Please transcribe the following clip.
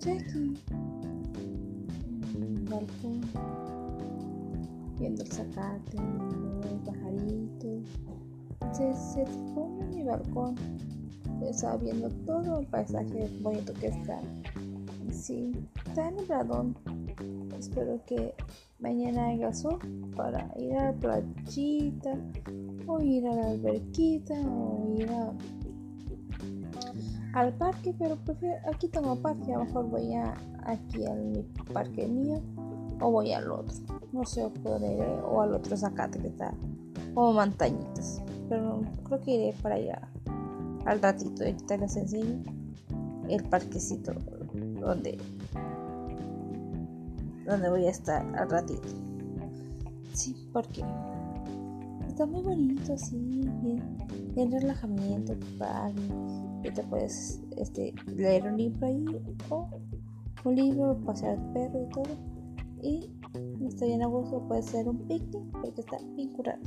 Jackie. En el balcón, viendo el zacate, el pajarito. Se, se en mi balcón. Yo estaba viendo todo el paisaje bonito que está. Sí, está nubladón. Espero que mañana haya sol para ir a la playita, o ir a la alberquita, o ir a al parque, pero prefiero, aquí tengo parque, a lo mejor voy a aquí al parque mío o voy al otro, no sé iré o al otro zacate que está como montañitas, pero creo que iré para allá al ratito, ahorita les enseño el parquecito donde donde voy a estar al ratito. Sí, porque está muy bonito, así, bien, relajamiento, padre. Y te puedes este, leer un libro ahí, o un libro, pasear al perro y todo. Y está bien a gusto, puedes hacer un picnic porque está bien curado.